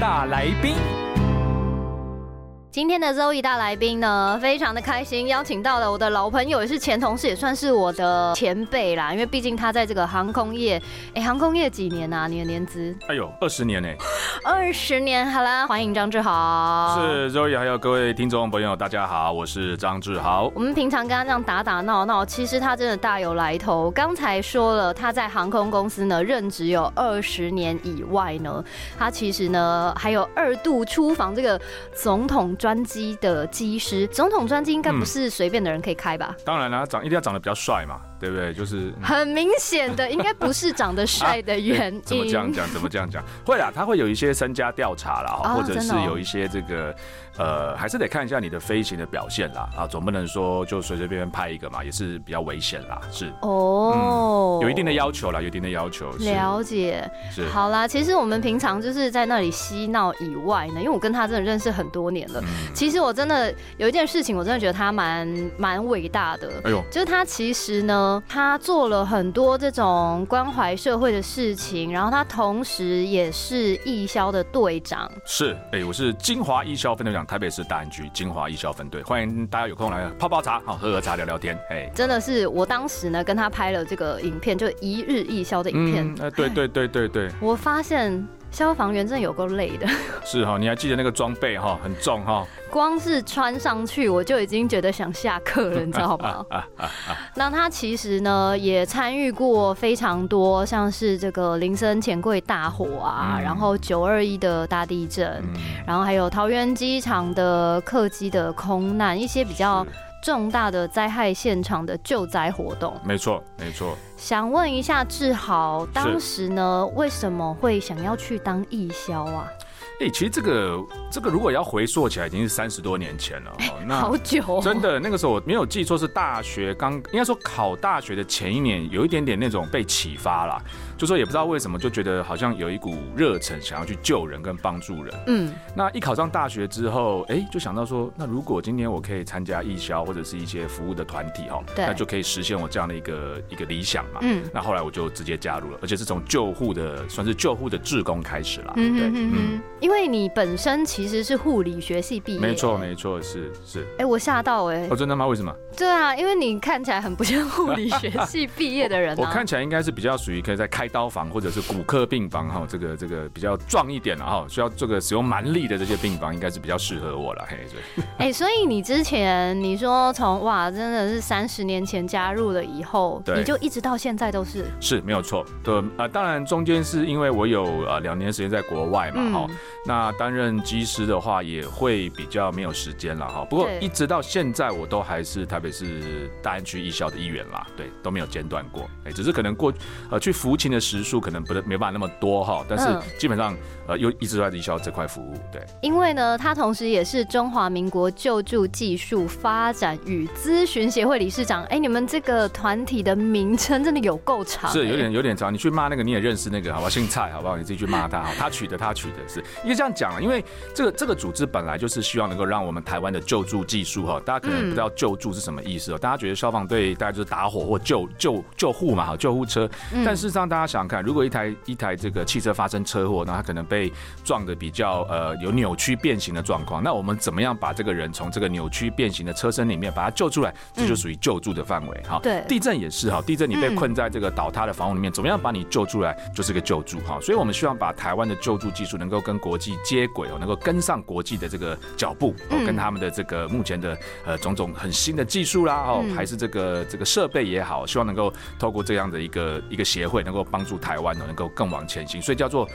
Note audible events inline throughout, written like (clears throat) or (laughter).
大来宾。今天的周一大来宾呢，非常的开心，邀请到了我的老朋友，也是前同事，也算是我的前辈啦。因为毕竟他在这个航空业，哎，航空业几年啊？你的年资？哎呦，二十年呢！二十年，好啦，欢迎张志豪。是 Zoe，还有各位听众朋友，大家好，我是张志豪。我们平常跟他这样打打闹闹，其实他真的大有来头。刚才说了，他在航空公司呢任职有二十年以外呢，他其实呢还有二度出访这个总统专。机的机师，总统专机应该不是随便的人可以开吧？当然了，长一定要长得比较帅嘛。对不对？就是很明显的，应该不是长得 (laughs) 帅的原因。怎么这样讲？怎么这样讲？会啦，他会有一些身家调查啦，或者是有一些这个呃，还是得看一下你的飞行的表现啦。啊，总不能说就随随便便拍一个嘛，也是比较危险啦。是哦，有一定的要求啦，有一定的要求。了解。是好啦，其实我们平常就是在那里嬉闹以外呢，因为我跟他真的认识很多年了。其实我真的有一件事情，我真的觉得他蛮蛮伟大的。哎呦，就是他其实呢。他做了很多这种关怀社会的事情，然后他同时也是义消的队长。是，哎，我是金华义消分队长，台北市大安局金华义消分队，欢迎大家有空来泡泡茶，好喝喝茶聊聊天。哎，真的是我当时呢跟他拍了这个影片，就一日义消的影片。哎，对对对对对，我发现。消防员真的有够累的，(laughs) 是哈，你还记得那个装备哈，很重哈，光是穿上去我就已经觉得想下课了，你知道吗？(laughs) 那他其实呢也参与过非常多，像是这个林森钱柜大火啊，然后九二一的大地震，然后还有桃园机场的客机的空难，一些比较。重大的灾害现场的救灾活动，没错，没错。想问一下志豪，当时呢为什么会想要去当义消啊？哎，其实这个这个如果要回溯起来，已经是三十多年前了。那好久，真的那个时候我没有记错，是大学刚应该说考大学的前一年，有一点点那种被启发了。就说也不知道为什么，就觉得好像有一股热忱，想要去救人跟帮助人。嗯，那一考上大学之后，哎，就想到说，那如果今年我可以参加义消或者是一些服务的团体哈，那就可以实现我这样的一个一个理想嘛。嗯，那后来我就直接加入了，而且是从救护的算是救护的志工开始了。嗯对，嗯，因为你本身其实是护理学系毕业，没错没错，是是。哎，我吓到哎，哦真的吗？为什么？对啊，因为你看起来很不像护理学系毕业的人。(laughs) 我看起来应该是比较属于可以在开刀房或者是骨科病房哈，这个这个比较壮一点的哈，需要这个使用蛮力的这些病房，应该是比较适合我了。嘿，对。(laughs) 哎，所以你之前你说从哇，真的是三十年前加入了以后，你就一直到现在都是是没有错。对啊，当然中间是因为我有呃两年时间在国外嘛哈，那担任机师的话也会比较没有时间了哈。不过一直到现在我都还是台北市大安区艺校的一员啦，对，都没有间断过。哎，只是可能过呃去服勤的时数可能不。没办法那么多哈，但是基本上呃又一直在营销这块服务，对。因为呢，他同时也是中华民国救助技术发展与咨询协会理事长。哎，你们这个团体的名称真的有够长，是有点有点长。你去骂那个你也认识那个，好吧？姓蔡，好不好？你自己去骂他，他取的他取的是，因为这样讲了，因为这个这个组织本来就是希望能够让我们台湾的救助技术哈，大家可能不知道救助是什么意思哦，大家觉得消防队大概就是打火或救救救护嘛，好，救护车。但事实上，大家想想看，如果一台一台这个汽车发生车祸，那它可能被撞的比较呃有扭曲变形的状况。那我们怎么样把这个人从这个扭曲变形的车身里面把他救出来？这就属于救助的范围。哈，对，地震也是哈，地震你被困在这个倒塌的房屋里面，怎么样把你救出来，就是个救助哈。所以我们希望把台湾的救助技术能够跟国际接轨哦，能够跟上国际的这个脚步哦，跟他们的这个目前的呃种种很新的技术啦哦，还是这个这个设备也好，希望能够透过这样的一个一个协会，能够帮助台湾呢，能够更往。前行，所以叫做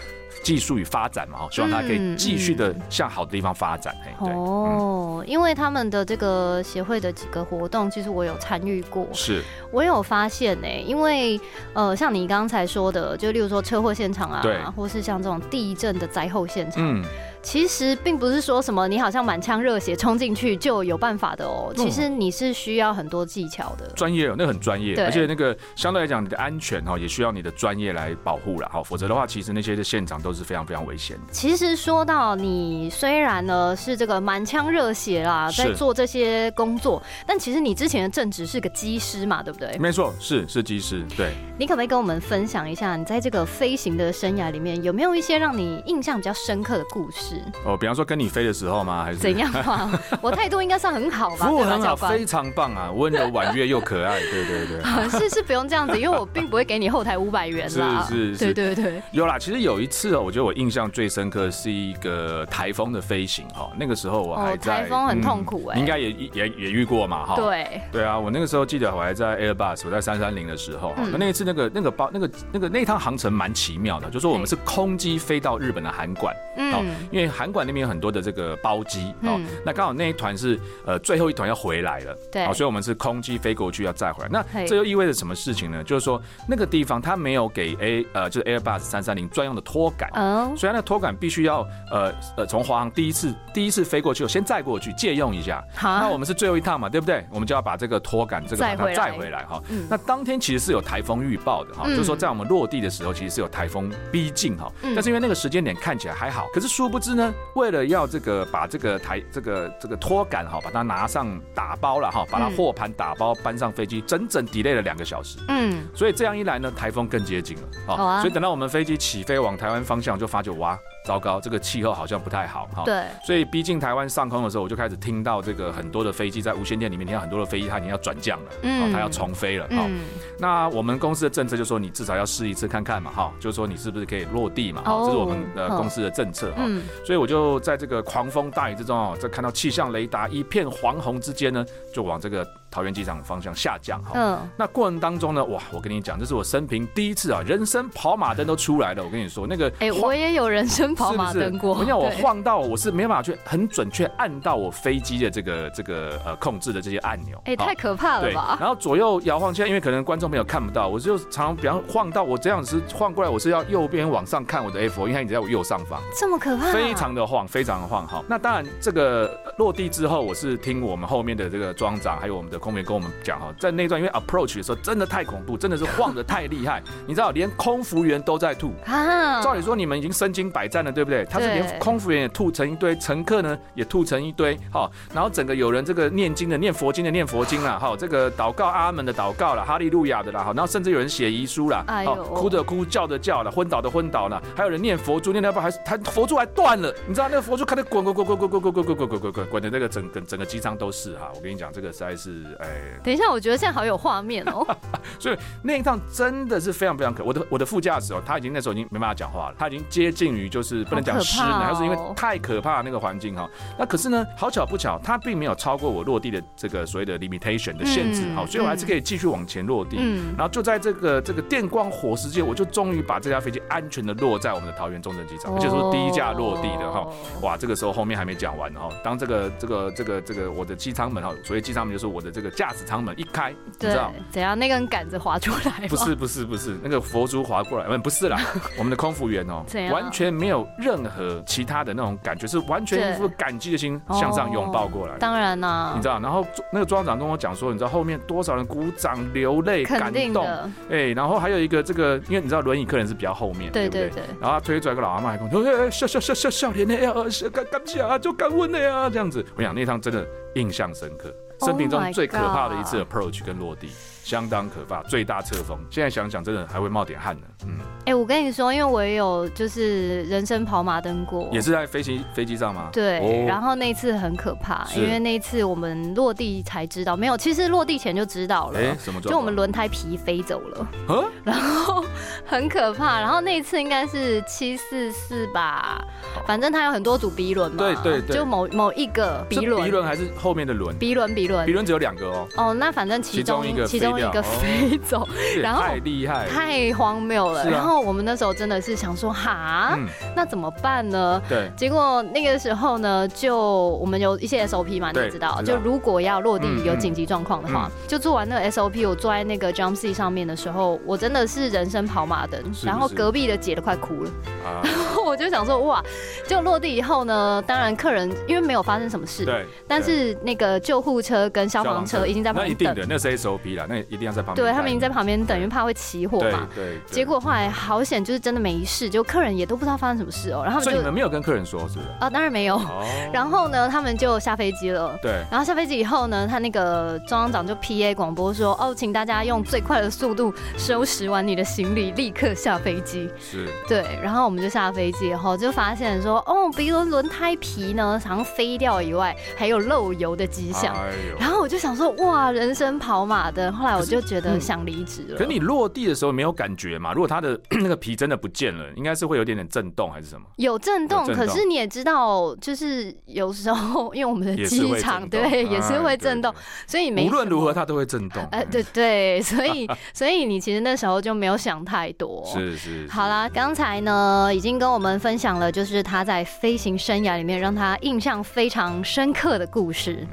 技术与发展嘛，希望它可以继续的向好的地方发展。哦，因为他们的这个协会的几个活动，其实我有参与过，是我有发现呢。因为呃，像你刚才说的，就例如说车祸现场啊，对，或是像这种地震的灾后现场，嗯。其实并不是说什么你好像满腔热血冲进去就有办法的哦，其实你是需要很多技巧的。专业哦，那很专业，对而且那个相对来讲，你的安全哈也需要你的专业来保护了哈，否则的话，其实那些的现场都是非常非常危险的。其实说到你虽然呢是这个满腔热血啦，在做这些工作，但其实你之前的正职是个机师嘛，对不对？没错，是是机师，对。你可不可以跟我们分享一下，你在这个飞行的生涯里面有没有一些让你印象比较深刻的故事？哦，比方说跟你飞的时候吗？还是怎样啊？(laughs) 我态度应该算很好吧？服务很好，非常棒啊，温柔婉约又可爱，对 (laughs) 对对。是是不用这样子，因为我并不会给你后台五百元啦。是是是对对对。有啦，其实有一次哦，我觉得我印象最深刻是一个台风的飞行哈，那个时候我还哦，在，台风很痛苦哎、应该也也也遇过嘛哈。对，对啊，我那个时候记得我还在 Airbus，我在三三零的时候那那一次那个那个包那个那个那趟航程蛮奇妙的，就说我们是空机飞到日本的函馆，哦嗯，因为函馆那边有很多的这个包机哦嗯，那刚好那一团是呃最后一团要回来了，对好，所以我们是空机飞过去要再回来。那这又意味着什么事情呢？就是说那个地方它没有给 A 呃就是 Airbus 三三零专用的拖杆。哦，所以它的拖杆必须要呃呃从华航第一次第一次飞过去，先载过去借用一下。好那我，们是最后一趟嘛，对不对？我们就要把这个拖杆这个把它载回来哈嗯。那当天其实是有台风预报的哈，嗯就是说在我们落地的时候，其实是有台风逼近哈。嗯但是因为那个时间点看起来还好，可是殊不知呢，为了要这个把这个台这个这个拖杆哈，把它拿上打包了哈，把它嗯货盘打包搬上飞机，整整 delay 了两个小时。嗯，所以这样一来呢，台风更接近了好啊。所以等到我们飞机起飞往台湾方向，就发觉哇，糟糕，这个气候好像不太好哈。对，所以逼近台湾上空的时候，我就开始听到这个很多的飞机在无线电里面听到很多的飞机它已经要转降了，嗯哦，它要重飞了，哈。嗯，那我们公司的政策就说你至少要试一次看看嘛，哈，就是说你是不是可以落地嘛，这是我们的公司的政策哈。嗯，所以我就在这个狂风大雨之中哦，在看到气象雷达一片黄红之间呢，就往这个桃园机场方向下降哈。嗯，那过程当中呢，哇，我跟你讲，这是我生平第一次啊，人生跑马灯都出来了。我跟你说，那个哎，晃我也有人生跑马灯过，你讲，我晃到我是没办法去很准确按到我飞机的这个这个呃控制的这些按钮。哎，好太可怕了对，吧？然后左右摇晃，现在因为可能观众朋友看不到，我就常常比方晃到我这样子晃过来，我是要右边往上看我的 F，因为它一直在我右上方。这么可怕？非常的晃，非常的晃哈。那当然，这个落地之后，我是听我们后面的这个庄长还有我们的空员跟我们讲哈，在那段因为 approach 的时候真的太恐怖，真的是晃的太厉害，(laughs) 你知道，连空服员都在吐。啊！照理说你们已经身经百战了，对不对？他是连空服员也吐成一堆，乘客呢也吐成一堆，好，然后整个有人这个念经的念佛经的念佛经啦，好，这个祷告阿门的祷告了，哈利路亚的啦，好，然后甚至有人写遗书啦，哎呦好，哭的哭，叫的叫了，昏倒的昏倒了，还有人念佛珠，念到一半还是他佛珠还断了，你知道那个佛珠开始滚滚滚滚滚滚滚滚滚滚滚滚滚滚的那个整个整个机舱都是哈，我跟你讲，这个实在是哎。等一下，我觉得现在好有画面哦。(laughs) 所以那一趟真的是非常非常可，我的我的副驾驶哦，他已经那时候已经没办法讲话了，他已经接近于就是不能讲失能，好可怕哦他是因为太可怕的那个环境哈。那可是呢，好巧不巧，他并没有超过我落地的这个所谓的 limitation 的限制，嗯好，所以我还是可以继续往前落地。嗯，然后就在这个这个电光火石间，我就终于把这架飞机安全的落在我们的桃园中正机场，而且是第一架落地的哈。哦哇，这个时候后面还没讲完哈。当这个这个这个这个我的机舱门哈，所谓机舱门就是我的这个驾驶舱门一开，你知道。，怎样那根杆子滑出来？不是不是不是，那个佛珠滑过来，嗯，不是啦，(laughs) 我们的空服员哦完全没有任何其他的那种感觉，是完全一副感激的心向上拥抱过来。当然啦你知，道，然后那个庄长跟我讲说，你知道后面多少人鼓掌、流泪、感动，哎，然后还有一个这个，因为你知道轮椅客人是比较后面，对对不对？然后他推出来个老阿妈，还跟我说：“哎，笑笑笑笑笑脸的呀，感感谢啊，就感恩的呀，这样子。”我想那趟真的印象深刻，Oh 生平中最可怕的一次 approach 跟落地。相当可怕，最大侧风。现在想想，真的还会冒点汗呢。嗯，哎，我跟你说，因为我也有就是人生跑马灯过，也是在飞行飞机上吗？对，哦然后那次很可怕，因为那次我们落地才知道，没有，其实落地前就知道了。哎，什么？就我们轮胎皮飞走了，啊，(laughs) 然后很可怕。然后那一次应该是七四四吧，反正它有很多组鼻轮嘛，对对对就某某一个是鼻轮，鼻轮还是后面的轮？鼻轮鼻轮鼻轮只有两个哦。哦，那反正其中其中一个其中中一个哦。飞走，然后太厉害，太荒谬了。然后我们那时候真的是想说，哈，嗯，那怎么办呢？对，结果那个时候呢，就我们有一些 SOP 嘛，你知道，就如果要落地嗯有紧急状况的话，就做完那个 SOP，我坐在那个 jump seat 上面的时候，我真的是人生跑马灯，然后隔壁的姐都快哭了，啊，(laughs) 我就想说哇，就落地以后呢，当然客人因为没有发生什么事，对，但是那个救护车跟消防车已经在旁边等，那一定的，那是 SOP 啦，那一定要在旁边。对他们已经在旁边等，因为怕会起火嘛。对，对结果后来好险，就是真的没事，就客人也都不知道发生什么事哦，然后他所以你们就没有跟客人说是不是？啊，当然没有。哦，然后呢，他们就下飞机了。对，然后下飞机以后呢，他那个中央长就 P A 广播说：“哦，请大家用最快的速度收拾完你的行李，立刻下飞机。是”对，然后我们就下飞机以后就发现说：“哦，比如轮胎皮呢，好像飞掉以外，还有漏油的迹象。哎呦然后我就想说：“哇，人生跑马灯。”后来我就觉得嗯想离职了。可你落地的时候没有感觉嘛？如果它的 (clears throat) 那个皮真的不见了，应该是会有点点震动还是什么？有震动，震动可是你也知道，就是有时候因为我们的机场对也是会哎震动对，所以没无论如何它都会震动。哎，对对，所以 (laughs) 所以你其实那时候就没有想太多。是是，好啦，刚才呢已经跟我分享了，就是他在飞行生涯里面让他印象非常深刻的故事。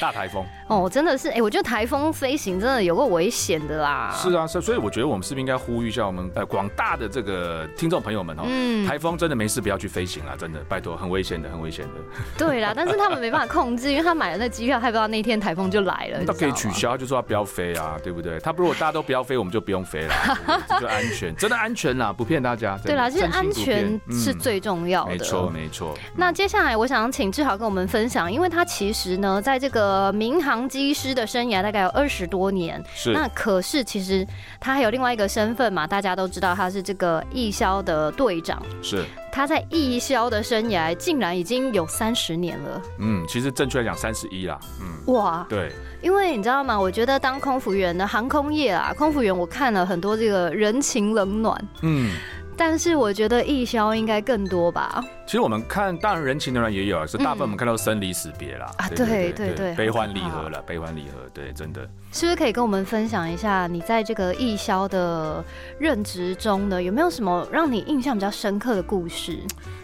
大台风。哦，真的是，哎、我觉得台风飞行真的有个危险的啦。是啊，是，所以我觉得我们是不是应该呼吁一下我们呃广大的这个听众朋友们哦，嗯，台风真的没事不要去飞行啊，真的，拜托，很危险的，很危险的。对啦，但是他们没办法控制，因为他买了那机票，还不知道那天台风就来了。(laughs) 那可以。取消，就说他不要飞啊，对不对？他不如果大家都不要飞，我们就不用飞了，(laughs) 就安全，真的安全啦，不骗大家。对啦，其实安全是最重要的。嗯没错没错。那接下来我想请志豪跟我们分享，因为他其实呢，在这个民航机师的生涯大概有二十多年，是那可是其实他还有另外一个身份嘛，大家都知道他是这个义消的队长。是，他在义消的生涯竟然已经有三十年了，嗯，其实正确来讲三十一啦，嗯，哇！对，因为你知道吗？我觉得当空服员的航空业啊，空服员我看了很多这个人情冷暖，嗯。但是我觉得义消应该更多吧。其实我们看，当然人情的人也有啊，是大部分我们看到生离死别啦，啊对对对对悲欢离合了，悲欢离合，对，真的。是不是可以跟我们分享一下你在这个艺销的任职中呢，有没有什么让你印象比较深刻的故事？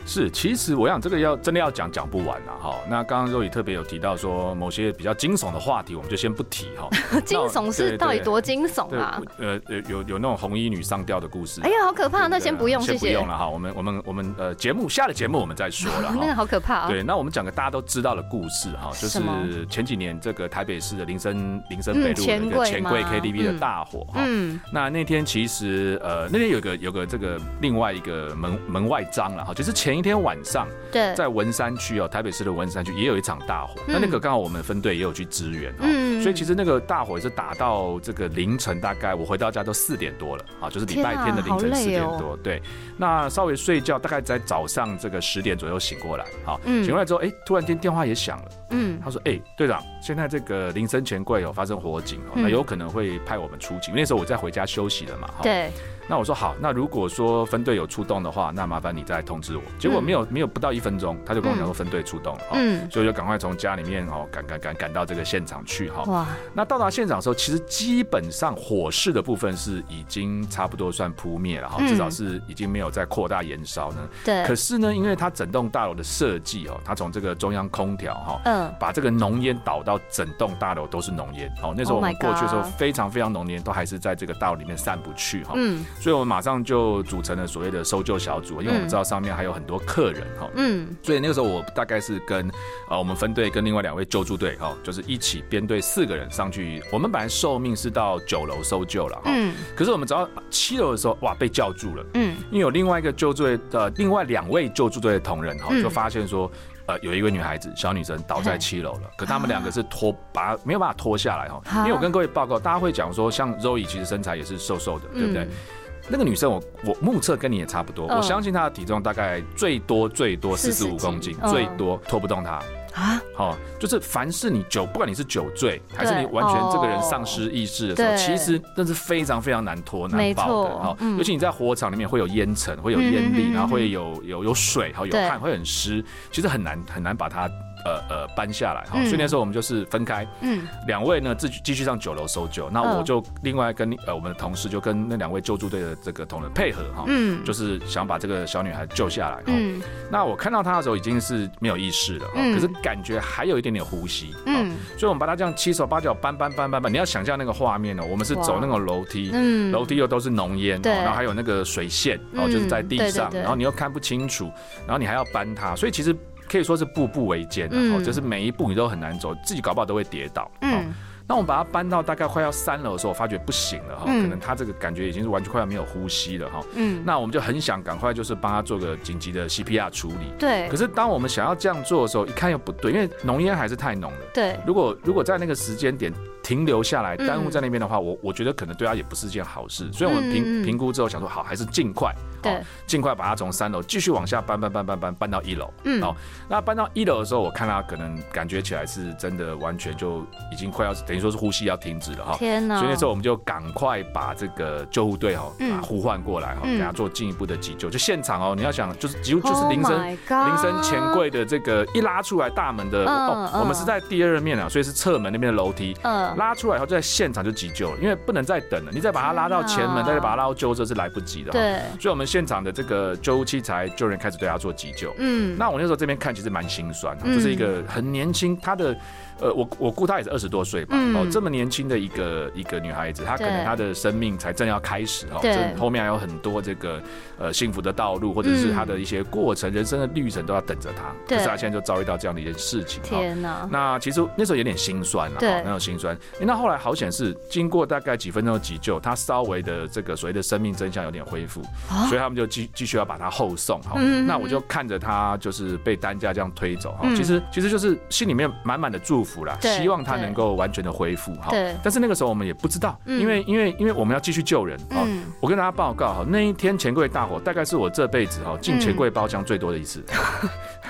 是，其实我想这个要真的要讲讲不完了哈。那刚刚肉宇特别有提到说某些比较惊悚的话题，我们就先不提哈。(laughs) 惊悚是到底多惊悚，啊？呃呃有有那种红衣女上吊的故事。哎呀，好可怕！那先不用，谢谢先不用。了哈。我们我们我们呃节目下了节目我们再说了 (laughs) 那个哈。好可怕啊！对，那我们讲个大家都知道的故事哈，就是前几年这个台北市的林森林森北路的钱柜一个钱柜 KTV 的嗯。大火哈。嗯，那那天其实呃那天有个有个这个另外一个门门外章了哈，就是前一天晚上对，在文山区哦，台北市的文山区也有一场大火，那那个刚好我们分队也有去支援哦，嗯所以其实那个大火也是打到这个凌晨，大概我回到家都四点多了啊，就是礼拜天的凌晨四点哦多，对，那稍微睡觉，大概在早上这个十点左右醒过来，好，嗯。醒过来之后，哎，突然间电话也响了，嗯，他说，哎，队长，现在这个林森钱柜有发生火警那有可能会派我们出警，那时候我在回家休息了嘛，哈，对，那我说好，那如果说分队有出动的话，那麻烦你再通知我。结果没有没有不到一分钟，他就跟我讲说分队出动了，哦，嗯，所以我就赶快从家里面哦赶赶赶赶到这个现场去哈。哇，那到达现场的时候，其实基本上火势的部分是已经差不多算扑灭了哈，嗯。至少是已经没有再扩大延烧呢。对。可，是呢，因为它整栋大楼的设计哦，它从这个中央空调哈。嗯，把这个浓烟导到整栋大楼都是浓烟，哦，那时候 Oh 我们过去的时候非常非常浓烟都还是在这个大楼里面散不去哈，嗯所以我们马上就组成了所谓的搜救小组，因为我们知道上面还有很多客人哈，嗯，所以那个时候我大概是跟呃我们分队跟另外两位救助队哈，就是一起编队四个人上去。我们本来受命是到九楼搜救了哈，嗯可是我们只要七楼的时候，哇，被叫住了，嗯，因为有另外一个救助队的另外两位救助队的同仁哈，嗯就发现说。呃，有一位女孩子，小女生倒在七楼了，(laughs) 可他们两个是拖，把她没有办法拖下来哈。因为我跟各位报告，大家会讲说，像 Zoe 其实身材也是瘦瘦的，对不对？嗯那个女生我，我目测跟你也差不多，嗯。我相信她的体重大概最多最多四十五公斤，嗯。最多拖不动她。啊，好、就是凡是你酒，不管你是酒醉，还是你完全这个人哦丧失意识的时候，对其实那是非常非常难拖没难抱的。错好、嗯。尤其你在火场里面会有烟尘，会有烟粒，然后会有有有水，好有汗，会很湿，其实很难很难把它呃呃搬下来哈，嗯。所以那时候我们就是分开，嗯。两位呢继续继续上九楼搜救，那嗯。我就另外跟呃我们的同事就跟那两位救助队的这个同仁配合哈，嗯。就是想把这个小女孩救下来哈。嗯。那我看到她的时候已经是没有意识了哈，嗯。可是感觉还有一点点呼吸，嗯，嗯所以我们把她这样七手八脚搬搬搬搬搬，你要想象那个画面哦，我们是走那个楼梯，嗯。楼梯又都是浓烟，哦对。然后还有那个水线，然后就是在地上，然后你又看不清楚，然后你还要搬它，所以其实可以说是步步维艰的，嗯哦，就是每一步你都很难走，自己搞不好都会跌倒，哦。嗯那我们把它搬到大概快要三楼的时候，我发觉不行了哈，嗯可能他这个感觉已经是完全快要没有呼吸了哈。嗯，那我们就很想赶快就是帮他做个紧急的 CPR 处理。对可是当我们想要这样做的时候，一看又不对，因为浓烟还是太浓了。对，如果如果在那个时间点停留下来，嗯耽误在那边的话，我我觉得可能对他也不是件好事。所以我们评嗯评估之后想说，好，还是尽快，对好，尽快把他从三楼继续往下搬搬搬搬搬搬到一楼。嗯好，那搬到一楼的时候，我看他可能感觉起来是真的完全就已经快要等于说是呼吸要停止了哈。天哪！所以那时候我们就赶快把这个救护队哈，呼唤过来哈，嗯给他做进一步的急救。就现场哦，你要想，就是几乎就是 Oh 铃声铃声前柜的这个一拉出来大门的嗯哦，嗯我们是在第二面啊，所以是侧门那边的楼梯。嗯拉出来以后，就在现场就急救了，因为不能再等了。你再把他拉到前门，再把他拉到救护车是来不及的。，对，所以我们现场的这个救护器材救人开始对他做急救。嗯那我那时候这边看其实蛮心酸就是一个很年轻，她的呃，我我估她也是二十多岁吧，嗯哦，这么年轻的一个一个女孩子，她可能她的生命才正要开始哦，对这后面还有很多这个呃幸福的道路，或者是她的一些过程、人生的旅程都要等着她，对可是她现在就遭遇到这样的一件事情，哦天哪！那其实那时候有点心酸了，对哦那种心酸。诶那后来好险是经过大概几分钟的急救，他稍微的这个所谓的生命真相有点恢复，所以他们就继继续要把他后送哈。啊嗯那我就看着他就是被担架这样推走哈，嗯其实其实就是心里面满满的祝福啦，希望他能够完全的恢复哈。但是那个时候我们也不知道，嗯因为因为因为我们要继续救人哈。嗯我跟大家报告哈，那一天钱柜大火大概是我这辈子哈进钱柜包厢最多的一次。(laughs)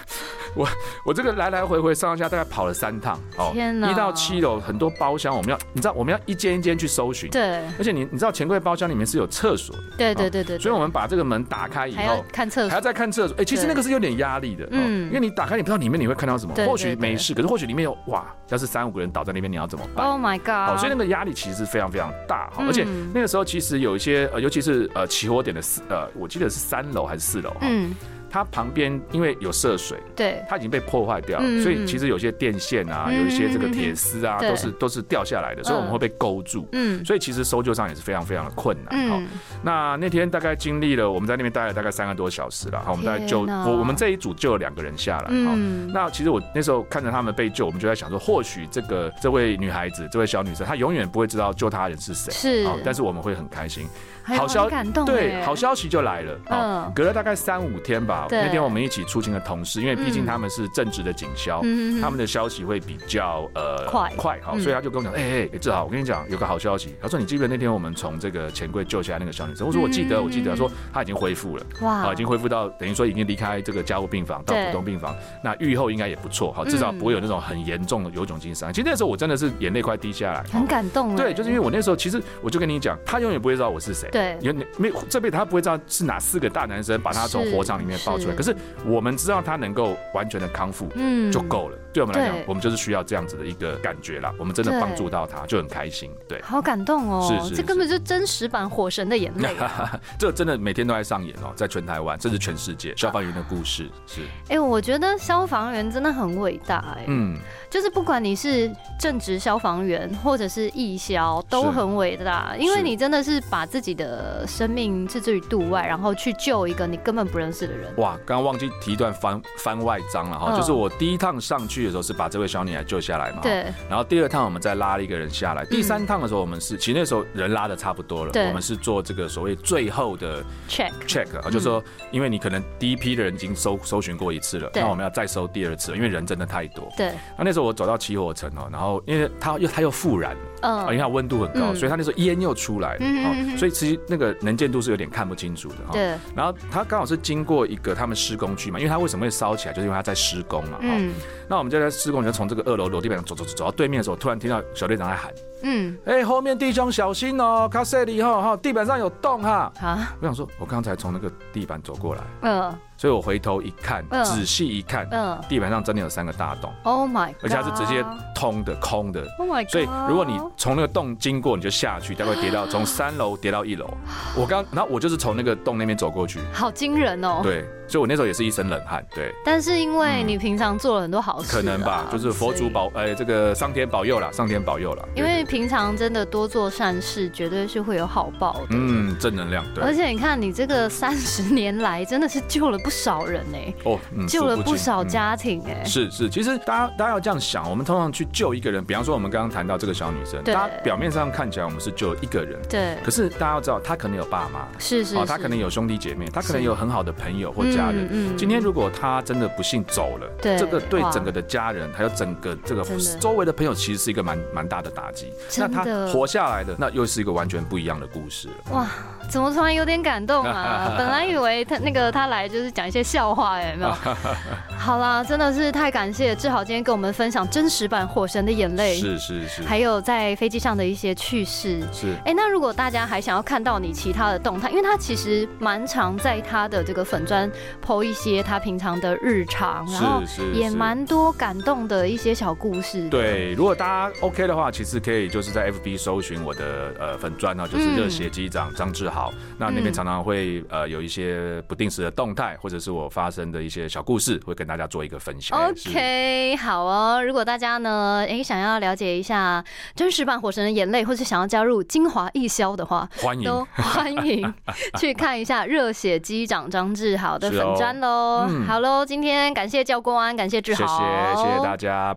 我我这个来来回回上下大概跑了三趟哦，天哪。一到七楼很多包厢，我们要你知道我们要一间一间去搜寻，对。而且你你知道钱柜包厢里面是有厕所的，对对对对，所以我们把这个门打开以后。看厕所。还要，再看厕所，哎、其实那个是有点压力的，嗯，嗯。因为你打开你不知道里面你会看到什么，或许没事，可是或许里面有哇，要是三五个人倒在那边，你要怎么办？Oh my，God！所以那个压力其实是非常非常大哈，嗯。而且那个时候其实有一些呃，尤其是呃起火点的四呃，我记得是三楼还是四楼哈，嗯，它旁边因为有涉水，对，它已经被破坏掉了，嗯所以其实有些电线啊，嗯有一些这个铁丝啊，都是都是掉下来的，所以我们会被勾住。嗯所以其实搜救上也是非常非常的困难。好、嗯，那那天大概经历了我们在那边待了大概三个多小时了。好，我们大概救我我们这一组救了两个人下来。好、嗯那其实我那时候看着他们被救，我们就在想说，或许这个这位女孩子，这位小女生，她永远不会知道救她的人是谁。是好但是我们会很开心。好消很感动对，哎好消息就来了。哦嗯，隔了大概三五天吧，对。那天我们一起出勤的同事，因为毕竟嗯他们是正职的警消，嗯。他们的消息会比较呃快。快哈，嗯。所以他就跟我讲，哎哎，志豪，我跟你讲有个好消息。他说你记不记得那天我们从这个钱柜救下来那个小女生？我说我记得，嗯我记得。他说她已经恢复了。哇。啊，已经恢复到等于说已经离开这个加护病房到普通病房，那愈后应该也不错，好，至少不会有那种很严重的有窘性伤害。其实那时候我真的是眼泪快滴下来，很感动哎，对，就是因为我那时候其实我就跟你讲，他永远不会知道我是谁，对。有没有这辈子他不会知道是哪四个大男生把他从火场里面抱出来，可是我们知道他能够完全的康复，嗯。就够了。对我们来讲，我们就是需要这样子的一个感觉啦，我们真的对。帮助到他，就很开心。对，好感动哦，是是这根本就真实版火神的眼泪啊。(laughs) 这真的每天都在上演哦，在全台湾，甚至全世界，消防员的故事是，哎，我觉得消防员真的很伟大哎，嗯，就是不管你是正职消防员或者是义消，都很伟大，因为你真的是把自己的生命置之于度外，然后去救一个你根本不认识的人。哇，刚刚忘记提一段番番外章了哈，嗯。就是我第一趟上去的时候是把这位小女孩救下来嘛，对，然后第二趟我们再拉了一个人下来，第三趟的时候我们是，其实那时候人拉的差不多了，对。我们是做这个所谓最后的 check，check 啊，就是说，因为你可能第一批的人已经搜搜寻过一次了，那我们要再搜第二次，因为人真的太多。对，那那时候我走到起火层哦，然后因为它又它又复燃嗯，啊，因为嗯，它温度很高，嗯。所以它那时候烟又出来了，嗯嗯所以其实那个能见度是有点看不清楚的哈。对，然后它刚好是经过一个他们施工区嘛，因为它为什么会烧起来，就是因为它在施工嘛。嗯，嗯那我们就在施工，就从这个二楼楼地板上走走走走到对面的时候，突然听到小队长在喊。嗯，哎、后面弟兄小心哦，卡塞里哈哈，地板上有洞哈。好，我想说，我刚才从那个地板走过来，嗯，所以我回头一看，嗯仔细一看，嗯地板上真的有三个大洞，，Oh my，而且它是直接通的、空的。，Oh my，God 所以如果你从那个洞经过，你就下去，大概跌到 (gasps) 从三楼跌到一楼。我刚，然后我就是从那个洞那边走过去，好惊人哦，对，所以我那时候也是一身冷汗，对。但是因为你平常做了很多好事啊，可能吧，就是佛祖保，哎，这个上天保佑啦，上天保佑啦。因为平常真的多做善事，绝对是会有好报的。嗯，正能量，对。而且你看，你这个三十年来真的是救了不少人呢、哦，嗯救了不少嗯。家庭哎、是是，其实大家大家要这样想，我们通常去救一个人，比方说我们刚刚谈到这个小女生，对。大家表面上看起来我们是救一个人，对，可是大家要知道，她可能有爸妈，是是哦，她可能有兄弟姐妹，她可能有很好的朋友或家人。嗯今天如果她真的不幸走了，对这个对整个的家人还有整个这个周围的朋友，其实是一个蛮蛮大的打击。那她活下来的，那又是一个完全不一样的故事了。哇，怎么突然有点感动啊？(laughs) 本来以为他那个他来就是讲一些笑话，有没有？(laughs) 好啦，真的是太感谢志豪今天跟我们分享真实版《火神的眼泪》，是是是还有在飞机上的一些趣事。是。哎、那如果大家还想要看到你其他的动态，因为他其实蛮常在他的这个粉砖 PO 一些他平常的日常，然后也蛮多感动的一些小故事。，对，如果大家 OK 的话，其实可以就是在 FB 搜寻我的呃粉砖呢，就是嗯热血机长张志豪。那那边嗯常常会呃有一些不定时的动态，或者是我发生的一些小故事，会跟大家做一个分享。OK，好哦。如果大家呢，哎、想要了解一下真实版《火神的眼泪》，或是想要加入精华一销的话，欢迎。都欢迎去看一下热血机长张志豪的粉砖喽。嗯好喽，今天感谢教官，感谢志豪谢豪，谢谢谢大家。